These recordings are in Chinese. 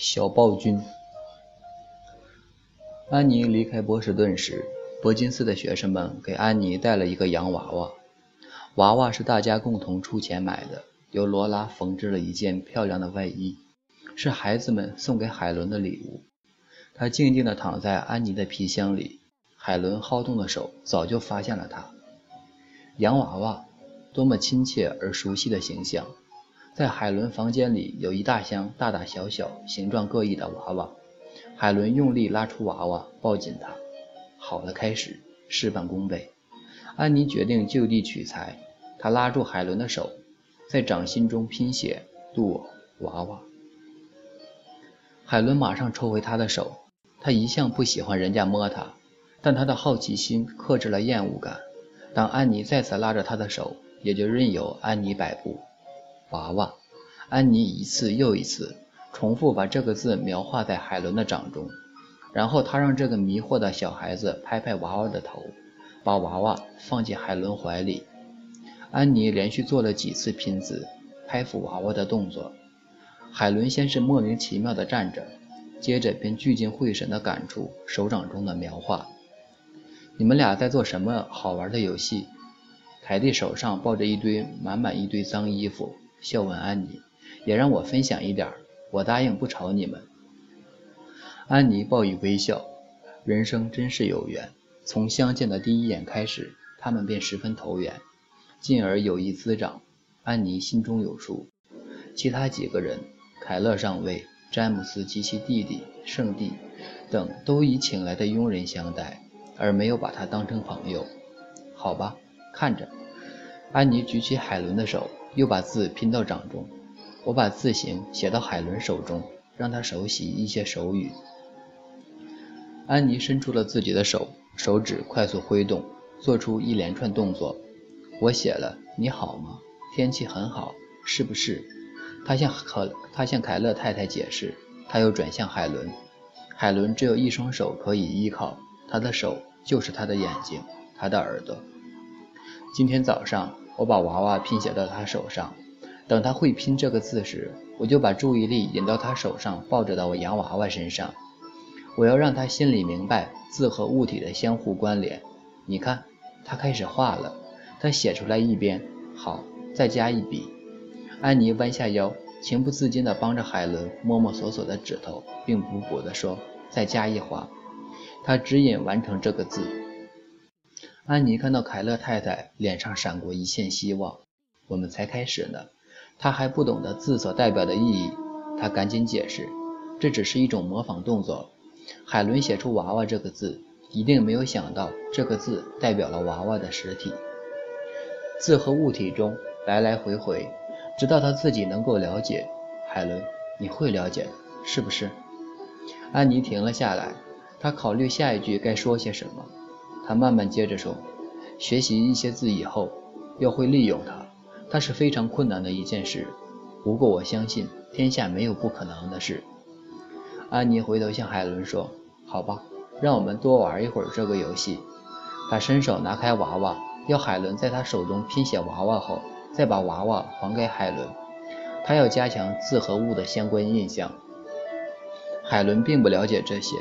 小暴君。安妮离开波士顿时，伯金斯的学生们给安妮带了一个洋娃娃。娃娃是大家共同出钱买的，由罗拉缝制了一件漂亮的外衣，是孩子们送给海伦的礼物。他静静地躺在安妮的皮箱里，海伦好动的手早就发现了他。洋娃娃，多么亲切而熟悉的形象！在海伦房间里有一大箱大大小小、形状各异的娃娃。海伦用力拉出娃娃，抱紧它。好的开始，事半功倍。安妮决定就地取材，她拉住海伦的手，在掌心中拼写“杜娃娃”。海伦马上抽回她的手。她一向不喜欢人家摸她，但她的好奇心克制了厌恶感。当安妮再次拉着她的手，也就任由安妮摆布。娃娃，安妮一次又一次重复把这个字描画在海伦的掌中，然后她让这个迷惑的小孩子拍拍娃娃的头，把娃娃放进海伦怀里。安妮连续做了几次拼字、拍抚娃娃的动作。海伦先是莫名其妙地站着，接着便聚精会神地感触手掌中的描画。你们俩在做什么好玩的游戏？凯蒂手上抱着一堆满满一堆脏衣服。笑问安妮，也让我分享一点我答应不吵你们。安妮报以微笑。人生真是有缘，从相见的第一眼开始，他们便十分投缘，进而友谊滋长。安妮心中有数。其他几个人，凯勒上尉、詹姆斯及其弟弟圣地等，都以请来的佣人相待，而没有把他当成朋友。好吧，看着。安妮举起海伦的手。又把字拼到掌中，我把字形写到海伦手中，让她熟悉一些手语。安妮伸出了自己的手，手指快速挥动，做出一连串动作。我写了：“你好吗？天气很好，是不是？”她向可她向凯勒太太解释，她又转向海伦。海伦只有一双手可以依靠，她的手就是她的眼睛，她的耳朵。今天早上。我把娃娃拼写到他手上，等他会拼这个字时，我就把注意力引到他手上抱着的我洋娃娃身上。我要让他心里明白字和物体的相互关联。你看，他开始画了。他写出来一边，好，再加一笔。安妮弯下腰，情不自禁地帮着海伦摸摸索索的指头，并补补地说：“再加一划。”他指引完成这个字。安妮看到凯勒太太脸上闪过一线希望。我们才开始呢，她还不懂得字所代表的意义。她赶紧解释，这只是一种模仿动作。海伦写出“娃娃”这个字，一定没有想到这个字代表了娃娃的实体。字和物体中来来回回，直到他自己能够了解。海伦，你会了解的，是不是？安妮停了下来，她考虑下一句该说些什么。他慢慢接着说：“学习一些字以后，要会利用它，它是非常困难的一件事。不过我相信天下没有不可能的事。”安妮回头向海伦说：“好吧，让我们多玩一会儿这个游戏。”他伸手拿开娃娃，要海伦在他手中拼写娃娃后，再把娃娃还给海伦。他要加强字和物的相关印象。海伦并不了解这些。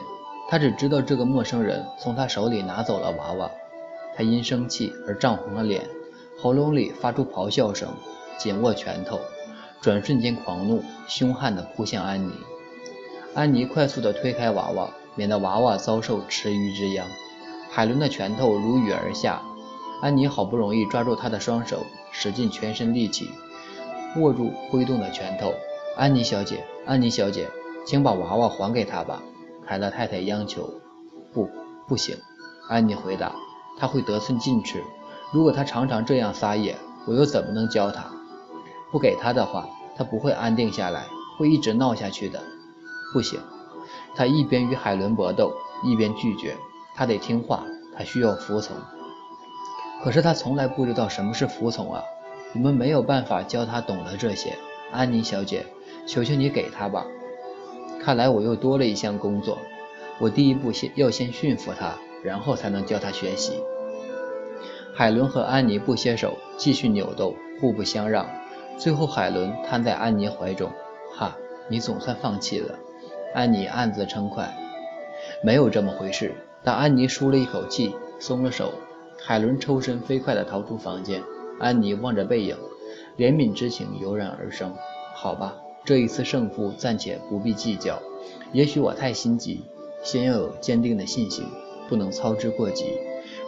他只知道这个陌生人从他手里拿走了娃娃，他因生气而涨红了脸，喉咙里发出咆哮声，紧握拳头，转瞬间狂怒，凶悍地扑向安妮。安妮快速地推开娃娃，免得娃娃遭受池鱼之殃。海伦的拳头如雨而下，安妮好不容易抓住他的双手，使尽全身力气握住挥动的拳头。安妮小姐，安妮小姐，请把娃娃还给他吧。凯勒太太央求：“不，不行。”安妮回答：“他会得寸进尺。如果他常常这样撒野，我又怎么能教他？不给他的话，他不会安定下来，会一直闹下去的。不行。”他一边与海伦搏斗，一边拒绝：“他得听话，他需要服从。可是他从来不知道什么是服从啊！我们没有办法教他懂得这些。安妮小姐，求求你给他吧。”看来我又多了一项工作。我第一步先要先驯服他，然后才能教他学习。海伦和安妮不携手，继续扭斗，互不相让。最后，海伦瘫在安妮怀中。哈，你总算放弃了。安妮暗自称快。没有这么回事。当安妮舒了一口气，松了手，海伦抽身飞快地逃出房间。安妮望着背影，怜悯之情油然而生。好吧，这一次胜负暂且不必计较。也许我太心急，先要有坚定的信心，不能操之过急，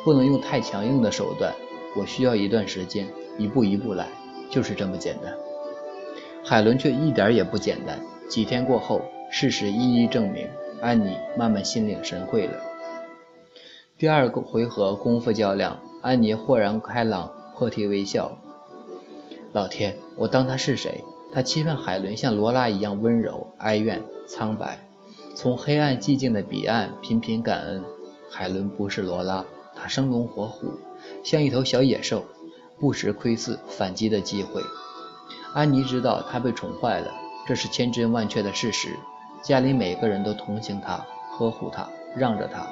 不能用太强硬的手段。我需要一段时间，一步一步来，就是这么简单。海伦却一点也不简单。几天过后，事实一一证明，安妮慢慢心领神会了。第二个回合功夫较量，安妮豁然开朗，破涕为笑。老天，我当他是谁？他期盼海伦像罗拉一样温柔、哀怨、苍白，从黑暗寂静的彼岸频频感恩。海伦不是罗拉，她生龙活虎，像一头小野兽，不时窥伺反击的机会。安妮知道她被宠坏了，这是千真万确的事实。家里每个人都同情她，呵护她，让着她。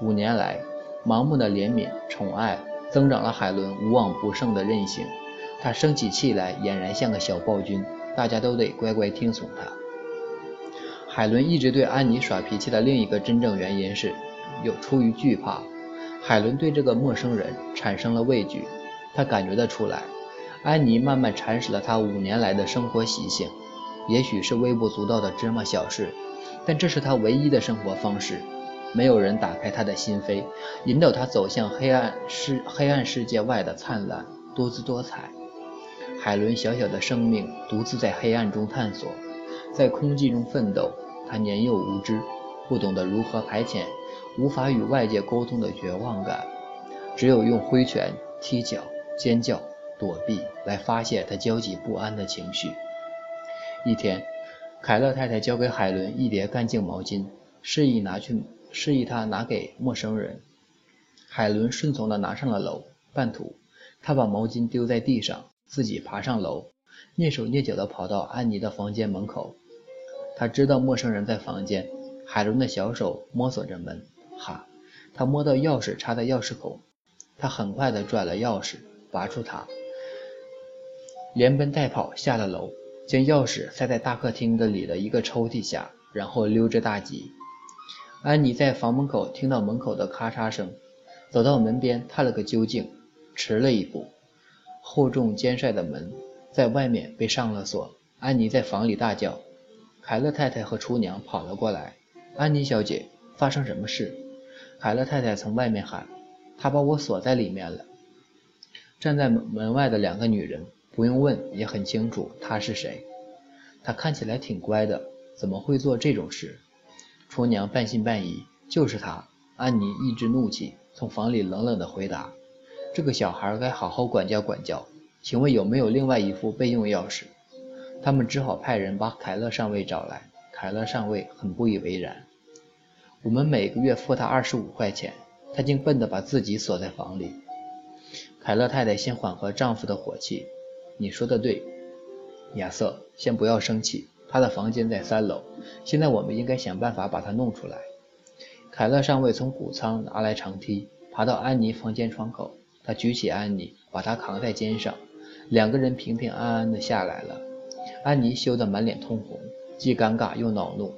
五年来，盲目的怜悯、宠爱，增长了海伦无往不胜的韧性。他生起气来，俨然像个小暴君，大家都得乖乖听从他。海伦一直对安妮耍脾气的另一个真正原因是，有出于惧怕。海伦对这个陌生人产生了畏惧，她感觉得出来。安妮慢慢蚕食了她五年来的生活习性，也许是微不足道的芝麻小事，但这是她唯一的生活方式。没有人打开她的心扉，引导她走向黑暗世黑暗世界外的灿烂多姿多彩。海伦小小的生命独自在黑暗中探索，在空寂中奋斗。她年幼无知，不懂得如何排遣无法与外界沟通的绝望感，只有用挥拳、踢脚、尖叫。躲避来发泄他焦急不安的情绪。一天，凯勒太太交给海伦一叠干净毛巾，示意拿去，示意他拿给陌生人。海伦顺从地拿上了楼。半途，他把毛巾丢在地上，自己爬上楼，蹑手蹑脚地跑到安妮的房间门口。他知道陌生人在房间。海伦的小手摸索着门，哈，他摸到钥匙插在钥匙孔，他很快地转了钥匙，拔出它。连奔带跑下了楼，将钥匙塞在大客厅的里的一个抽屉下，然后溜之大吉。安妮在房门口听到门口的咔嚓声，走到门边探了个究竟，迟了一步。厚重坚帅的门在外面被上了锁。安妮在房里大叫，凯勒太太和厨娘跑了过来。安妮小姐，发生什么事？凯勒太太从外面喊：“他把我锁在里面了。”站在门外的两个女人。不用问也很清楚他是谁。他看起来挺乖的，怎么会做这种事？厨娘半信半疑：“就是他。”安妮抑制怒气，从房里冷冷地回答：“这个小孩该好好管教管教。请问有没有另外一副备用钥匙？”他们只好派人把凯勒上尉找来。凯勒上尉很不以为然：“我们每个月付他二十五块钱，他竟笨得把自己锁在房里。”凯勒太太先缓和丈夫的火气。你说的对，亚瑟，先不要生气。他的房间在三楼，现在我们应该想办法把他弄出来。凯勒上尉从谷仓拿来长梯，爬到安妮房间窗口，他举起安妮，把她扛在肩上，两个人平平安安的下来了。安妮羞得满脸通红，既尴尬又恼怒。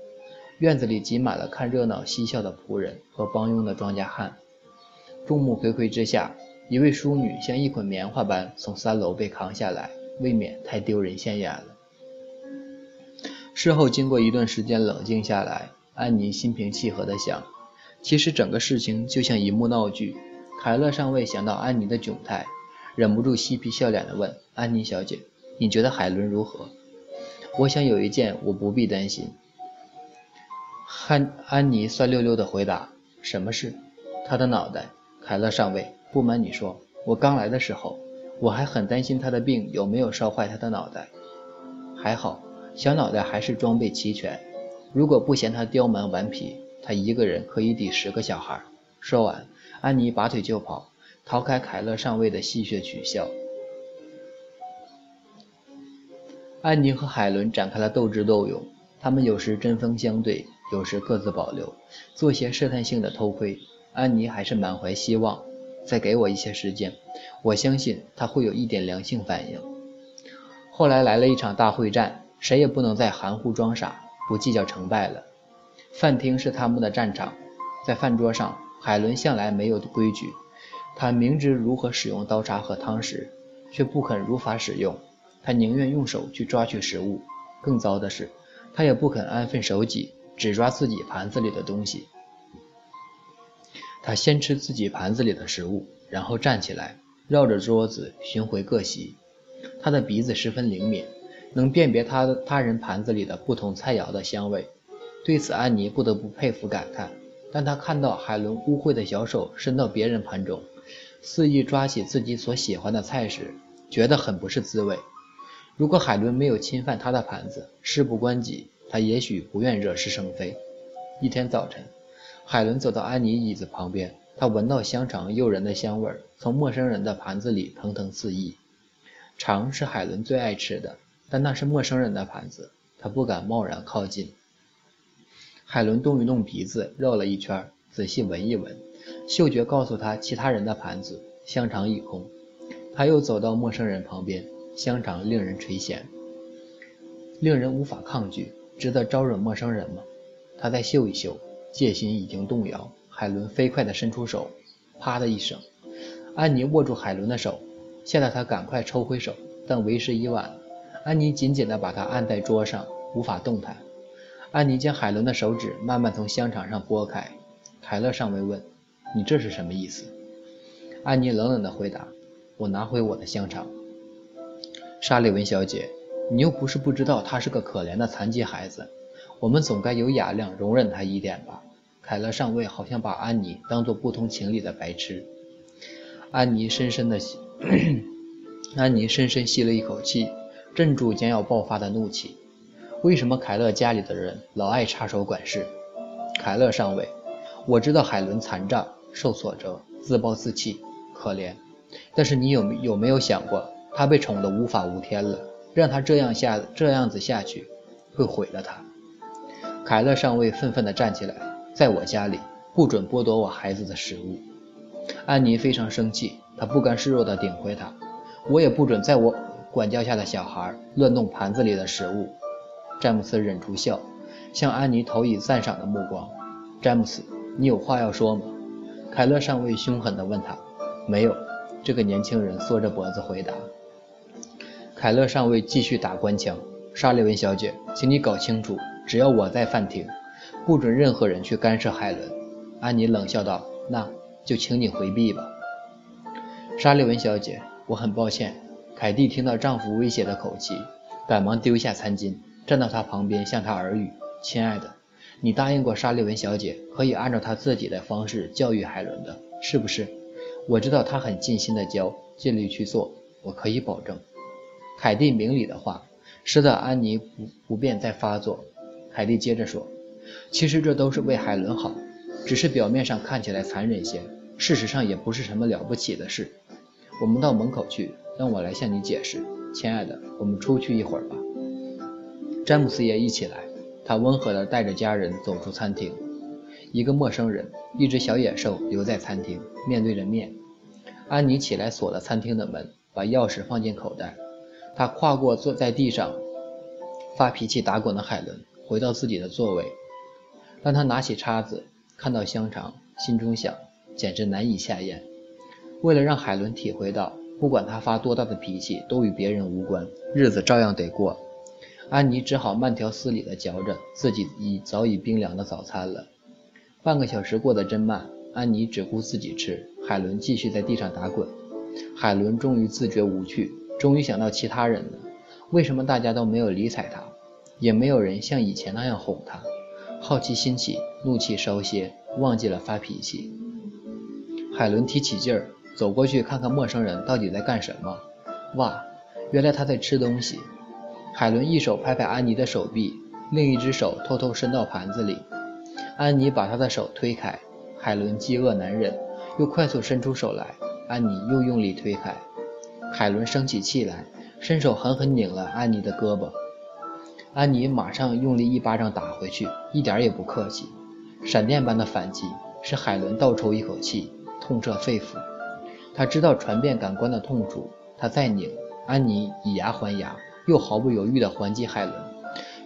院子里挤满了看热闹嬉笑的仆人和帮佣的庄稼汉，众目睽睽之下。一位淑女像一捆棉花般从三楼被扛下来，未免太丢人现眼了。事后经过一段时间冷静下来，安妮心平气和地想：其实整个事情就像一幕闹剧。凯勒上尉想到安妮的窘态，忍不住嬉皮笑脸地问：“安妮小姐，你觉得海伦如何？”我想有一件我不必担心。安安妮酸溜溜地回答：“什么事？”他的脑袋。凯勒上尉。不瞒你说，我刚来的时候，我还很担心他的病有没有烧坏他的脑袋。还好，小脑袋还是装备齐全。如果不嫌他刁蛮顽皮，他一个人可以抵十个小孩。说完，安妮拔腿就跑，逃开凯勒上尉的戏谑取笑。安妮和海伦展开了斗智斗勇，他们有时针锋相对，有时各自保留，做些试探性的偷窥。安妮还是满怀希望。再给我一些时间，我相信他会有一点良性反应。后来来了一场大会战，谁也不能再含糊装傻，不计较成败了。饭厅是他们的战场，在饭桌上，海伦向来没有规矩。他明知如何使用刀叉和汤匙，却不肯如法使用。他宁愿用手去抓取食物，更糟的是，他也不肯安分守己，只抓自己盘子里的东西。他先吃自己盘子里的食物，然后站起来，绕着桌子巡回各席。他的鼻子十分灵敏，能辨别他他人盘子里的不同菜肴的香味。对此，安妮不得不佩服感叹。当他看到海伦污秽的小手伸到别人盘中，肆意抓起自己所喜欢的菜时，觉得很不是滋味。如果海伦没有侵犯他的盘子，事不关己，他也许不愿惹是生非。一天早晨，海伦走到安妮椅子旁边，他闻到香肠诱人的香味从陌生人的盘子里腾腾四溢。肠是海伦最爱吃的，但那是陌生人的盘子，他不敢贸然靠近。海伦动一动鼻子，绕了一圈，仔细闻一闻，嗅觉告诉他其他人的盘子香肠已空。他又走到陌生人旁边，香肠令人垂涎，令人无法抗拒，值得招惹陌生人吗？他再嗅一嗅，戒心已经动摇。海伦飞快地伸出手，啪的一声，安妮握住海伦的手，吓得他赶快抽回手，但为时已晚。安妮紧紧地把他按在桌上，无法动弹。安妮将海伦的手指慢慢从香肠上拨开。凯勒上尉问：“你这是什么意思？”安妮冷冷地回答：“我拿回我的香肠。”莎莉文小姐，你又不是不知道他是个可怜的残疾孩子，我们总该有雅量，容忍他一点吧？凯勒上尉好像把安妮当作不通情理的白痴。安妮深深的吸，安妮深深吸了一口气，镇住将要爆发的怒气。为什么凯勒家里的人老爱插手管事？凯勒上尉，我知道海伦残障、受挫折、自暴自弃、可怜，但是你有有没有想过，他被宠得无法无天了，让他这样下这样子下去，会毁了他。凯勒上尉愤愤地站起来，在我家里不准剥夺我孩子的食物。安妮非常生气，她不甘示弱地顶回他，我也不准在我管教下的小孩乱动盘子里的食物。詹姆斯忍住笑，向安妮投以赞赏的目光。詹姆斯，你有话要说吗？凯勒上尉凶狠地问他。没有。这个年轻人缩着脖子回答。凯勒上尉继续打官腔。沙利文小姐，请你搞清楚，只要我在饭厅，不准任何人去干涉海伦。安妮冷笑道。那就请你回避吧。沙利文小姐，我很抱歉。凯蒂听到丈夫威胁的口气，赶忙丢下餐巾。站到他旁边，向他耳语：“亲爱的，你答应过沙利文小姐，可以按照她自己的方式教育海伦的，是不是？我知道她很尽心的教，尽力去做，我可以保证。”凯蒂明理的话，使得安妮不不便再发作。凯蒂接着说：“其实这都是为海伦好，只是表面上看起来残忍些，事实上也不是什么了不起的事。我们到门口去，让我来向你解释，亲爱的，我们出去一会儿吧。”詹姆斯也一起来，他温和地带着家人走出餐厅。一个陌生人，一只小野兽留在餐厅，面对着面。安妮起来锁了餐厅的门，把钥匙放进口袋。她跨过坐在地上发脾气打滚的海伦，回到自己的座位。当他拿起叉子，看到香肠，心中想：简直难以下咽。为了让海伦体会到，不管他发多大的脾气，都与别人无关，日子照样得过。安妮只好慢条斯理地嚼着自己已早已冰凉的早餐了。半个小时过得真慢，安妮只顾自己吃，海伦继续在地上打滚。海伦终于自觉无趣，终于想到其他人了。为什么大家都没有理睬他，也没有人像以前那样哄他？好奇心起，怒气稍歇，忘记了发脾气。海伦提起劲儿，走过去看看陌生人到底在干什么。哇，原来他在吃东西。海伦一手拍拍安妮的手臂，另一只手偷偷伸到盘子里。安妮把她的手推开，海伦饥饿难忍，又快速伸出手来。安妮又用力推开，海伦生起气来，伸手狠狠拧了安妮的胳膊。安妮马上用力一巴掌打回去，一点也不客气。闪电般的反击使海伦倒抽一口气，痛彻肺腑。他知道传遍感官的痛楚，他再拧，安妮以牙还牙。又毫不犹豫地还击海伦，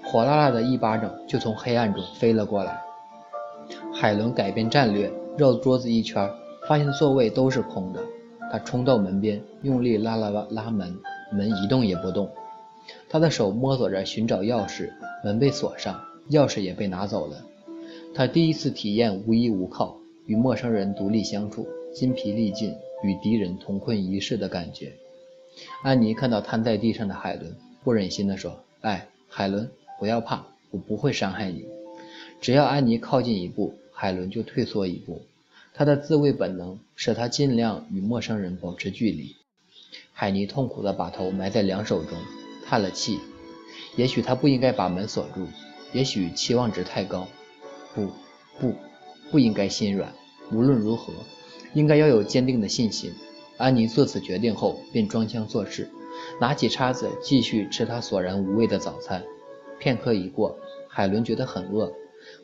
火辣辣的一巴掌就从黑暗中飞了过来。海伦改变战略，绕桌子一圈，发现座位都是空的。他冲到门边，用力拉了拉拉门，门一动也不动。他的手摸索着寻找钥匙，门被锁上，钥匙也被拿走了。他第一次体验无依无靠，与陌生人独立相处，筋疲力尽，与敌人同困一室的感觉。安妮看到瘫在地上的海伦，不忍心地说：“哎，海伦，不要怕，我不会伤害你。”只要安妮靠近一步，海伦就退缩一步。她的自卫本能使她尽量与陌生人保持距离。海尼痛苦地把头埋在两手中，叹了气。也许他不应该把门锁住，也许期望值太高。不，不，不应该心软。无论如何，应该要有坚定的信心。安妮做此决定后，便装腔作势，拿起叉子继续吃她索然无味的早餐。片刻已过，海伦觉得很饿。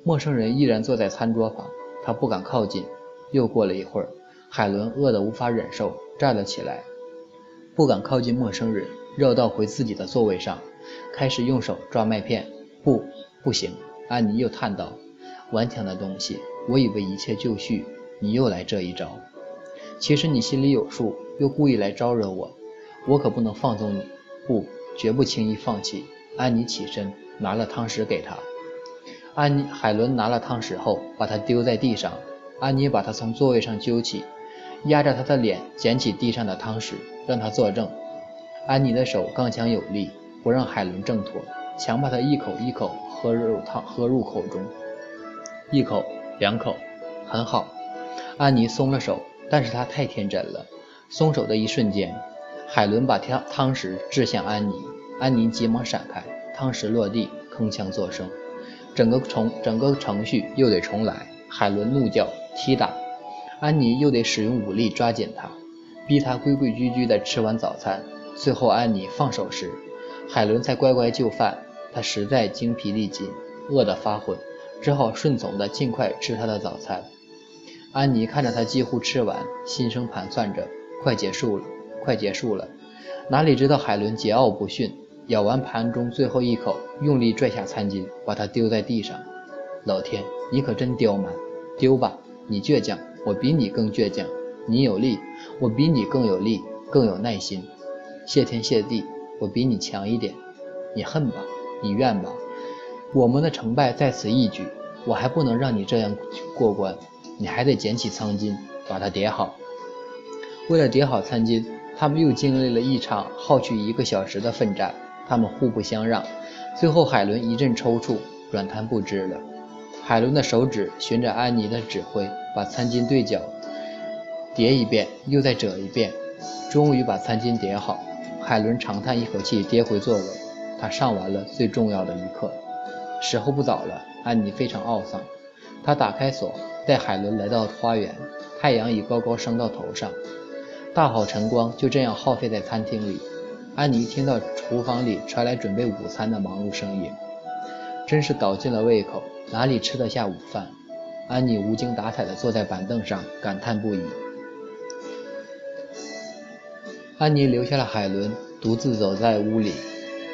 陌生人依然坐在餐桌旁，她不敢靠近。又过了一会儿，海伦饿得无法忍受，站了起来，不敢靠近陌生人，绕道回自己的座位上，开始用手抓麦片。不，不行！安妮又叹道：“顽强的东西，我以为一切就绪，你又来这一招。其实你心里有数，又故意来招惹我，我可不能放纵你。不，绝不轻易放弃。”安妮起身，拿了汤匙给他。安妮海伦拿了汤匙后，把它丢在地上。安妮把他从座位上揪起，压着他的脸，捡起地上的汤匙，让他坐正。安妮的手刚强有力，不让海伦挣脱，强把他一口一口喝入汤，喝入口中。一口，两口，很好。安妮松了手，但是他太天真了。松手的一瞬间，海伦把汤汤匙掷向安妮，安妮急忙闪开，汤匙落地，铿锵作声。整个重整个程序又得重来，海伦怒叫踢打，安妮又得使用武力抓紧他，逼他规规矩矩地吃完早餐。最后安妮放手时，海伦才乖乖就范。他实在精疲力尽，饿得发昏，只好顺从地尽快吃他的早餐。安妮看着他几乎吃完，心生盘算着，快结束了，快结束了。哪里知道海伦桀骜不驯。咬完盘中最后一口，用力拽下餐巾，把它丢在地上。老天，你可真刁蛮！丢吧，你倔强，我比你更倔强；你有力，我比你更有力，更有耐心。谢天谢地，我比你强一点。你恨吧，你怨吧，我们的成败在此一举。我还不能让你这样过关，你还得捡起餐巾，把它叠好。为了叠好餐巾，他们又经历了一场耗去一个小时的奋战。他们互不相让，最后海伦一阵抽搐，软瘫不支了。海伦的手指循着安妮的指挥，把餐巾对角叠一遍，又再折一遍，终于把餐巾叠好。海伦长叹一口气，跌回座位。他上完了最重要的一课。时候不早了，安妮非常懊丧。她打开锁，带海伦来到花园。太阳已高高升到头上，大好晨光就这样耗费在餐厅里。安妮听到厨房里传来准备午餐的忙碌声音，真是倒尽了胃口，哪里吃得下午饭？安妮无精打采地坐在板凳上，感叹不已。安妮留下了海伦，独自走在屋里。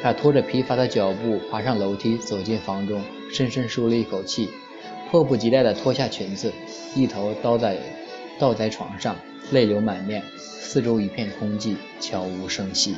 她拖着疲乏的脚步爬上楼梯，走进房中，深深舒了一口气，迫不及待地脱下裙子，一头倒在倒在床上，泪流满面。四周一片空寂，悄无声息。